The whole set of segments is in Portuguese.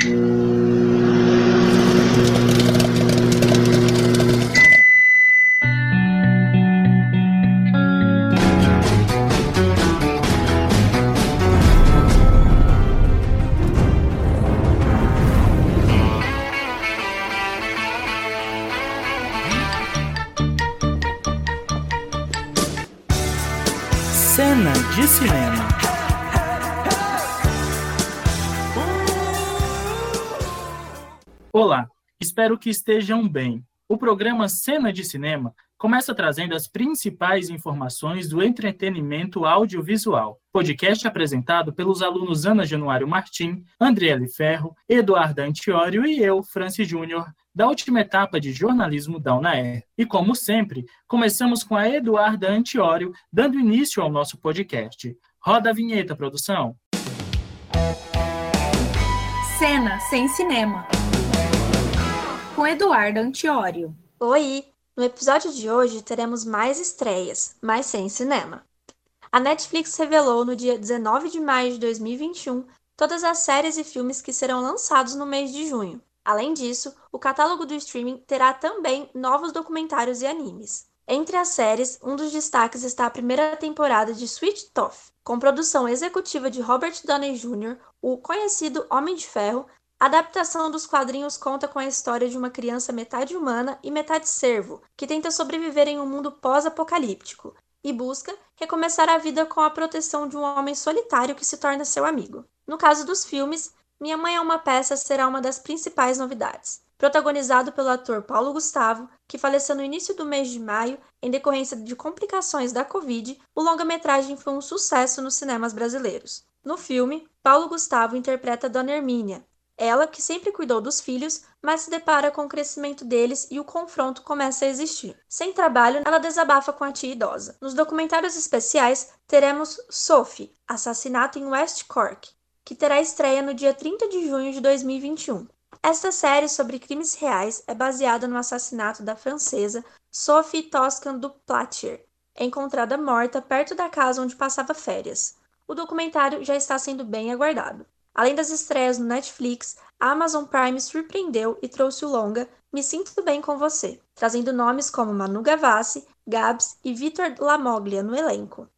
Cena Olá, espero que estejam bem. O programa Cena de Cinema começa trazendo as principais informações do entretenimento audiovisual. Podcast apresentado pelos alunos Ana Januário Martim, Andriele Ferro, Eduardo Antiório e eu, Francis Júnior, da última etapa de jornalismo da UNAER. E como sempre, começamos com a Eduarda Antiório, dando início ao nosso podcast. Roda a vinheta, produção. Cena sem cinema. Com Eduardo Antiório. Oi! No episódio de hoje teremos mais estreias, mas sem cinema. A Netflix revelou no dia 19 de maio de 2021 todas as séries e filmes que serão lançados no mês de junho. Além disso, o catálogo do streaming terá também novos documentários e animes. Entre as séries, um dos destaques está a primeira temporada de Sweet Tooth, com produção executiva de Robert Downey Jr., o conhecido Homem de Ferro. A adaptação dos quadrinhos conta com a história de uma criança metade humana e metade cervo, que tenta sobreviver em um mundo pós-apocalíptico e busca recomeçar a vida com a proteção de um homem solitário que se torna seu amigo. No caso dos filmes, minha Mãe é uma peça será uma das principais novidades. Protagonizado pelo ator Paulo Gustavo, que faleceu no início do mês de maio em decorrência de complicações da Covid, o longa-metragem foi um sucesso nos cinemas brasileiros. No filme, Paulo Gustavo interpreta Dona Hermínia, ela que sempre cuidou dos filhos, mas se depara com o crescimento deles e o confronto começa a existir. Sem trabalho, ela desabafa com a tia idosa. Nos documentários especiais, teremos Sophie, Assassinato em West Cork, que terá estreia no dia 30 de junho de 2021. Esta série sobre crimes reais é baseada no assassinato da francesa Sophie Toscan du Platier, encontrada morta perto da casa onde passava férias. O documentário já está sendo bem aguardado. Além das estreias no Netflix, a Amazon Prime surpreendeu e trouxe o longa Me Sinto Bem com Você, trazendo nomes como Manu Gavassi, Gabs e Vitor Lamoglia no elenco.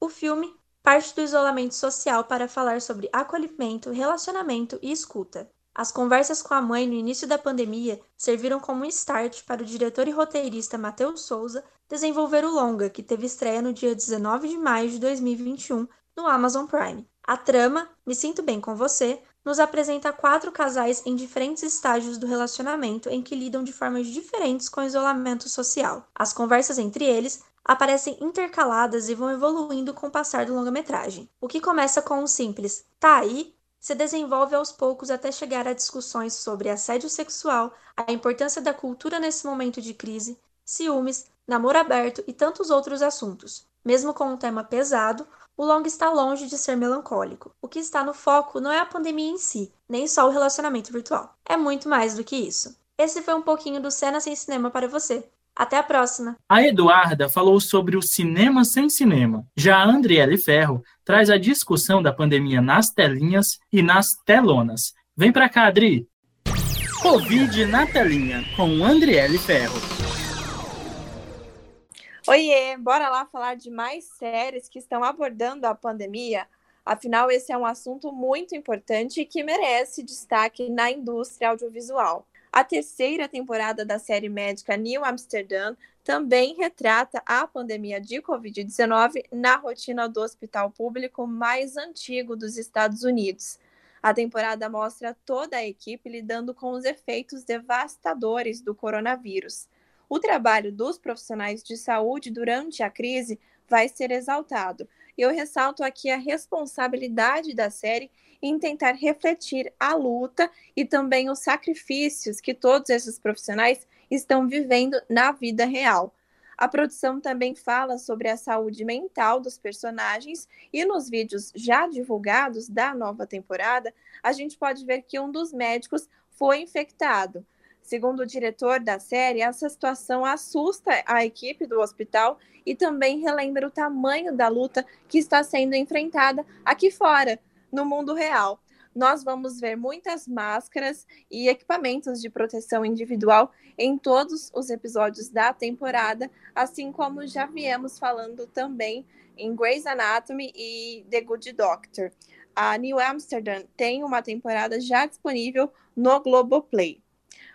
O filme parte do isolamento social para falar sobre acolhimento, relacionamento e escuta. As conversas com a mãe no início da pandemia serviram como um start para o diretor e roteirista Matheus Souza desenvolver o longa, que teve estreia no dia 19 de maio de 2021 no Amazon Prime. A trama, Me Sinto Bem com Você, nos apresenta quatro casais em diferentes estágios do relacionamento em que lidam de formas diferentes com o isolamento social. As conversas entre eles aparecem intercaladas e vão evoluindo com o passar do longa-metragem. O que começa com um simples tá aí se desenvolve aos poucos até chegar a discussões sobre assédio sexual, a importância da cultura nesse momento de crise, ciúmes, namoro aberto e tantos outros assuntos. Mesmo com um tema pesado, o longa está longe de ser melancólico. O que está no foco não é a pandemia em si, nem só o relacionamento virtual. É muito mais do que isso. Esse foi um pouquinho do Cena Sem Cinema para você. Até a próxima. A Eduarda falou sobre o cinema sem cinema. Já a Andriele Ferro traz a discussão da pandemia nas telinhas e nas telonas. Vem pra cá, Adri. Covid na telinha, com Andriele Ferro. Oiê, bora lá falar de mais séries que estão abordando a pandemia. Afinal, esse é um assunto muito importante e que merece destaque na indústria audiovisual. A terceira temporada da série médica New Amsterdam também retrata a pandemia de Covid-19 na rotina do hospital público mais antigo dos Estados Unidos. A temporada mostra toda a equipe lidando com os efeitos devastadores do coronavírus. O trabalho dos profissionais de saúde durante a crise vai ser exaltado. Eu ressalto aqui a responsabilidade da série em tentar refletir a luta e também os sacrifícios que todos esses profissionais estão vivendo na vida real. A produção também fala sobre a saúde mental dos personagens e nos vídeos já divulgados da nova temporada, a gente pode ver que um dos médicos foi infectado. Segundo o diretor da série, essa situação assusta a equipe do hospital e também relembra o tamanho da luta que está sendo enfrentada aqui fora, no mundo real. nós vamos ver muitas máscaras e equipamentos de proteção individual em todos os episódios da temporada, assim como já viemos falando também em Grey's Anatomy e The Good Doctor. A New Amsterdam tem uma temporada já disponível no Globoplay.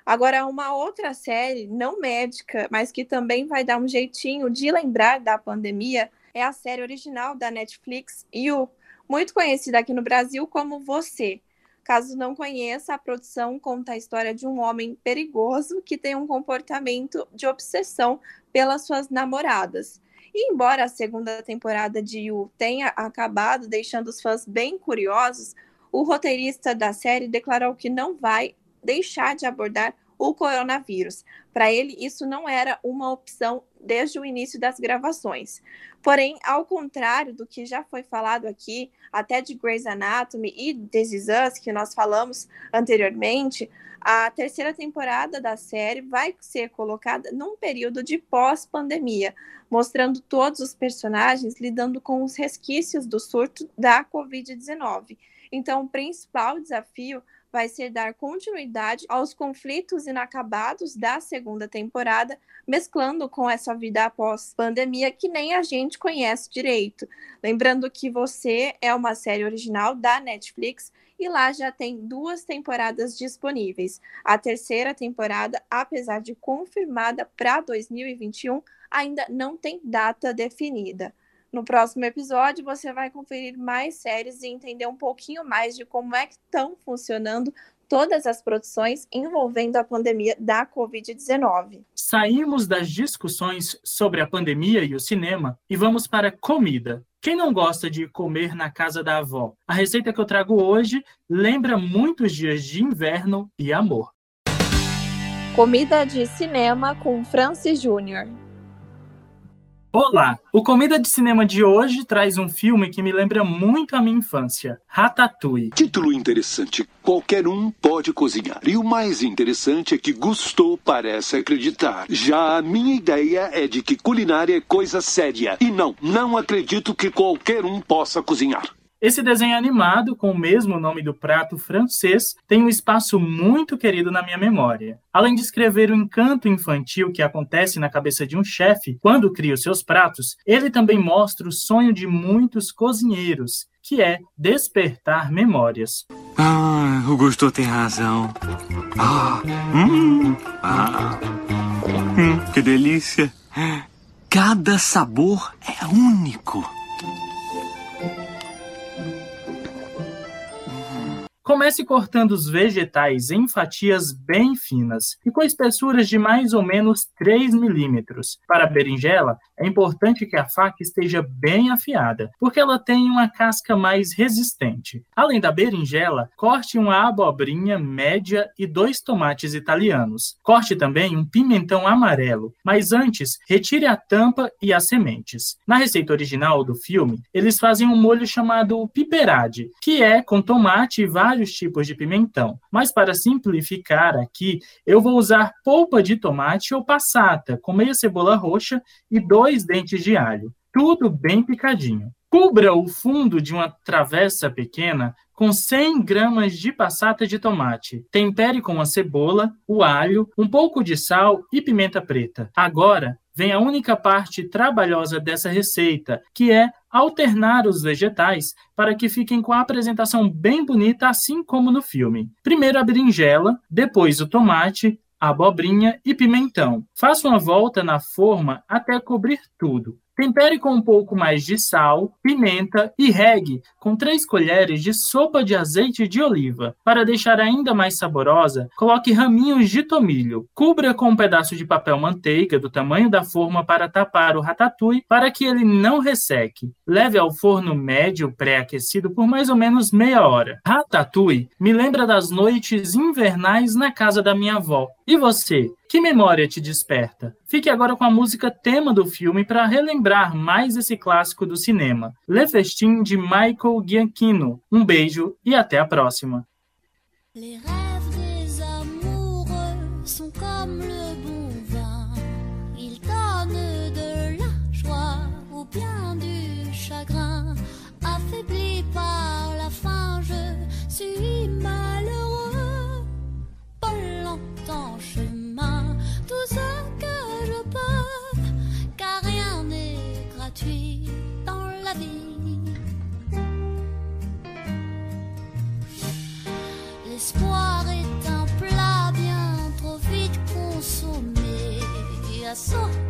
Agora, uma outra série, não médica, mas que também vai dar um jeitinho de lembrar da pandemia, é a série original da Netflix, You, muito conhecida aqui no Brasil como Você. Caso não conheça, a produção conta a história de um homem perigoso que tem um comportamento de obsessão pelas suas namoradas. E embora a segunda temporada de You tenha acabado deixando os fãs bem curiosos, o roteirista da série declarou que não vai deixar de abordar o coronavírus. Para ele, isso não era uma opção desde o início das gravações. Porém, ao contrário do que já foi falado aqui, até de Grey's Anatomy e This Is Us, que nós falamos anteriormente, a terceira temporada da série vai ser colocada num período de pós-pandemia, mostrando todos os personagens lidando com os resquícios do surto da Covid-19. Então, o principal desafio vai ser dar continuidade aos conflitos inacabados da segunda temporada, mesclando com essa vida após pandemia que nem a gente conhece direito. Lembrando que você é uma série original da Netflix e lá já tem duas temporadas disponíveis. A terceira temporada, apesar de confirmada para 2021, ainda não tem data definida. No próximo episódio, você vai conferir mais séries e entender um pouquinho mais de como é que estão funcionando todas as produções envolvendo a pandemia da Covid-19. Saímos das discussões sobre a pandemia e o cinema e vamos para comida. Quem não gosta de comer na casa da avó? A receita que eu trago hoje lembra muitos dias de inverno e amor. Comida de cinema com Francis Júnior. Olá! O Comida de Cinema de hoje traz um filme que me lembra muito a minha infância, Ratatouille. Título interessante. Qualquer um pode cozinhar. E o mais interessante é que Gusteau parece acreditar. Já a minha ideia é de que culinária é coisa séria. E não, não acredito que qualquer um possa cozinhar. Esse desenho animado, com o mesmo nome do prato francês, tem um espaço muito querido na minha memória. Além de escrever o encanto infantil que acontece na cabeça de um chefe quando cria os seus pratos, ele também mostra o sonho de muitos cozinheiros, que é despertar memórias. Ah, o Gusto tem razão. Ah, hum, ah, hum, que delícia. Cada sabor é único. Comece cortando os vegetais em fatias bem finas e com espessuras de mais ou menos 3 milímetros. Para a berinjela, é importante que a faca esteja bem afiada, porque ela tem uma casca mais resistente. Além da berinjela, corte uma abobrinha média e dois tomates italianos. Corte também um pimentão amarelo, mas antes, retire a tampa e as sementes. Na receita original do filme, eles fazem um molho chamado piperade, que é com tomate e vários tipos de pimentão, mas para simplificar aqui, eu vou usar polpa de tomate ou passata, com meia cebola roxa e dois dentes de alho, tudo bem picadinho. Cubra o fundo de uma travessa pequena com 100 gramas de passata de tomate. Tempere com a cebola, o alho, um pouco de sal e pimenta preta. Agora, vem a única parte trabalhosa dessa receita, que é alternar os vegetais para que fiquem com a apresentação bem bonita, assim como no filme. Primeiro a berinjela, depois o tomate, abobrinha e pimentão. Faça uma volta na forma até cobrir tudo. Tempere com um pouco mais de sal, pimenta e regue com 3 colheres de sopa de azeite de oliva. Para deixar ainda mais saborosa, coloque raminhos de tomilho. Cubra com um pedaço de papel manteiga do tamanho da forma para tapar o ratatouille para que ele não resseque. Leve ao forno médio pré-aquecido por mais ou menos meia hora. Ratatouille me lembra das noites invernais na casa da minha avó. E você? Que memória te desperta? Fique agora com a música tema do filme para relembrar mais esse clássico do cinema. Le Festin de Michael Giacchino. Um beijo e até a próxima. Chagrin. Affaibli par la je suis malheureux, à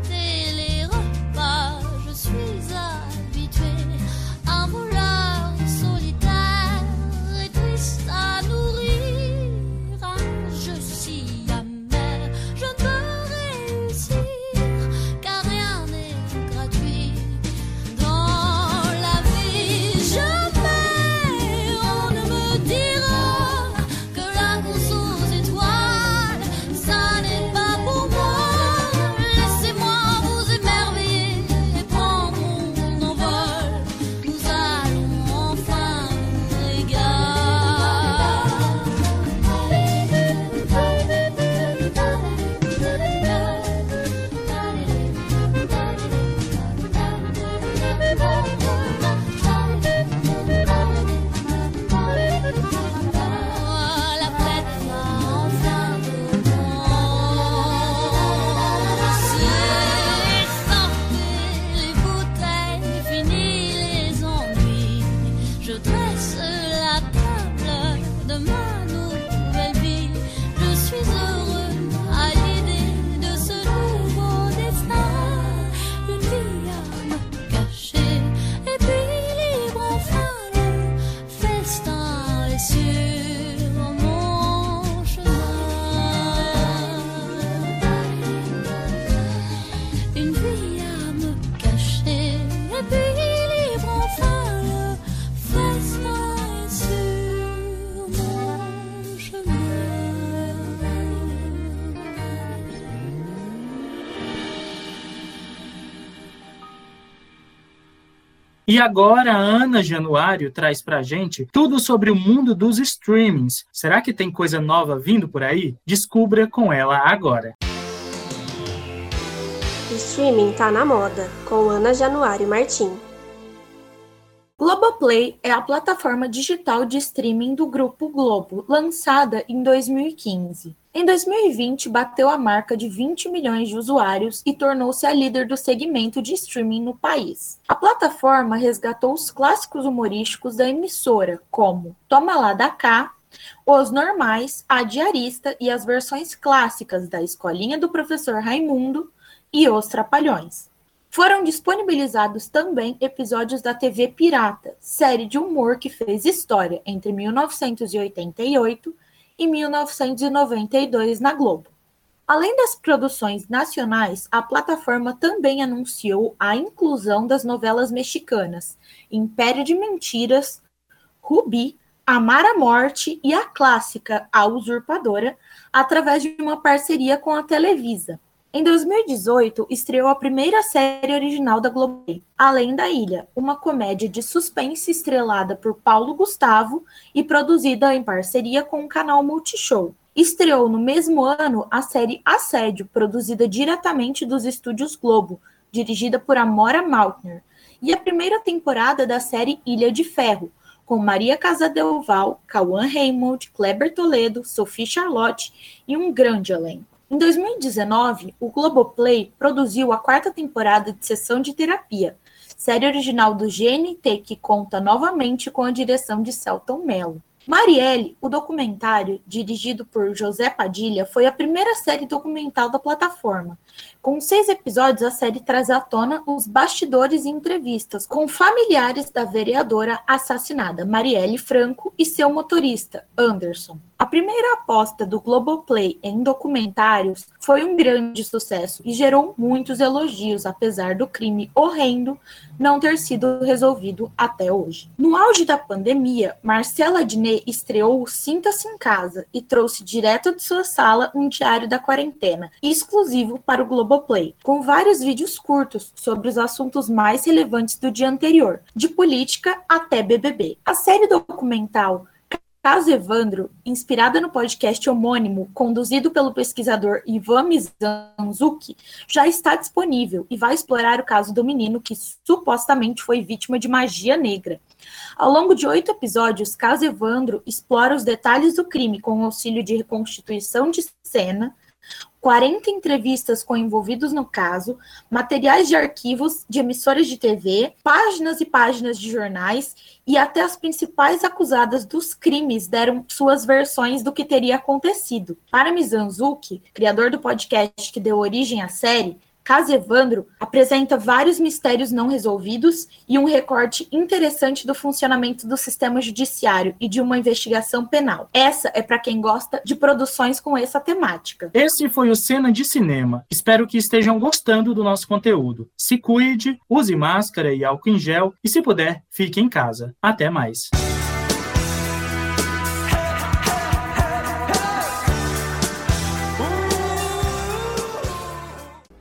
E agora a Ana Januário traz pra gente tudo sobre o mundo dos streamings. Será que tem coisa nova vindo por aí? Descubra com ela agora. Streaming tá na moda, com Ana Januário Martim. Globoplay é a plataforma digital de streaming do Grupo Globo, lançada em 2015. Em 2020, bateu a marca de 20 milhões de usuários e tornou-se a líder do segmento de streaming no país. A plataforma resgatou os clássicos humorísticos da emissora, como Toma Lá da Cá, Os Normais, A Diarista e as versões clássicas da Escolinha do Professor Raimundo e Os Trapalhões. Foram disponibilizados também episódios da TV Pirata, série de humor que fez história entre 1988 e 1992 na Globo. Além das produções nacionais, a plataforma também anunciou a inclusão das novelas mexicanas Império de Mentiras, Rubi, Amar a Morte e a clássica A Usurpadora, através de uma parceria com a Televisa. Em 2018, estreou a primeira série original da Globo, Além da Ilha, uma comédia de suspense estrelada por Paulo Gustavo e produzida em parceria com o canal Multishow. Estreou no mesmo ano a série Assédio, produzida diretamente dos estúdios Globo, dirigida por Amora Maltner, e a primeira temporada da série Ilha de Ferro, com Maria Casadelval, Cauã Raymond, Kleber Toledo, Sophie Charlotte e um grande elenco. Em 2019, o Globoplay produziu a quarta temporada de Sessão de Terapia, série original do GNT que conta novamente com a direção de Celton Mello. Marielle, o documentário, dirigido por José Padilha, foi a primeira série documental da plataforma. Com seis episódios, a série traz à tona os bastidores e entrevistas com familiares da vereadora assassinada, Marielle Franco, e seu motorista, Anderson. A primeira aposta do Globoplay em documentários foi um grande sucesso e gerou muitos elogios, apesar do crime horrendo não ter sido resolvido até hoje. No auge da pandemia, Marcela Diné estreou Sinta-se em Casa e trouxe direto de sua sala um diário da quarentena, exclusivo para o Globoplay, com vários vídeos curtos sobre os assuntos mais relevantes do dia anterior, de política até BBB. A série documental Caso Evandro, inspirada no podcast homônimo conduzido pelo pesquisador Ivan Mizanzuki, já está disponível e vai explorar o caso do menino que supostamente foi vítima de magia negra. Ao longo de oito episódios, Caso Evandro explora os detalhes do crime com auxílio de reconstituição de cena, 40 entrevistas com envolvidos no caso, materiais de arquivos de emissoras de TV, páginas e páginas de jornais e até as principais acusadas dos crimes deram suas versões do que teria acontecido. Para Mizanzuki, criador do podcast que deu origem à série, Caso Evandro apresenta vários mistérios não resolvidos e um recorte interessante do funcionamento do sistema judiciário e de uma investigação penal. Essa é para quem gosta de produções com essa temática. Esse foi o Cena de Cinema. Espero que estejam gostando do nosso conteúdo. Se cuide, use máscara e álcool em gel e, se puder, fique em casa. Até mais.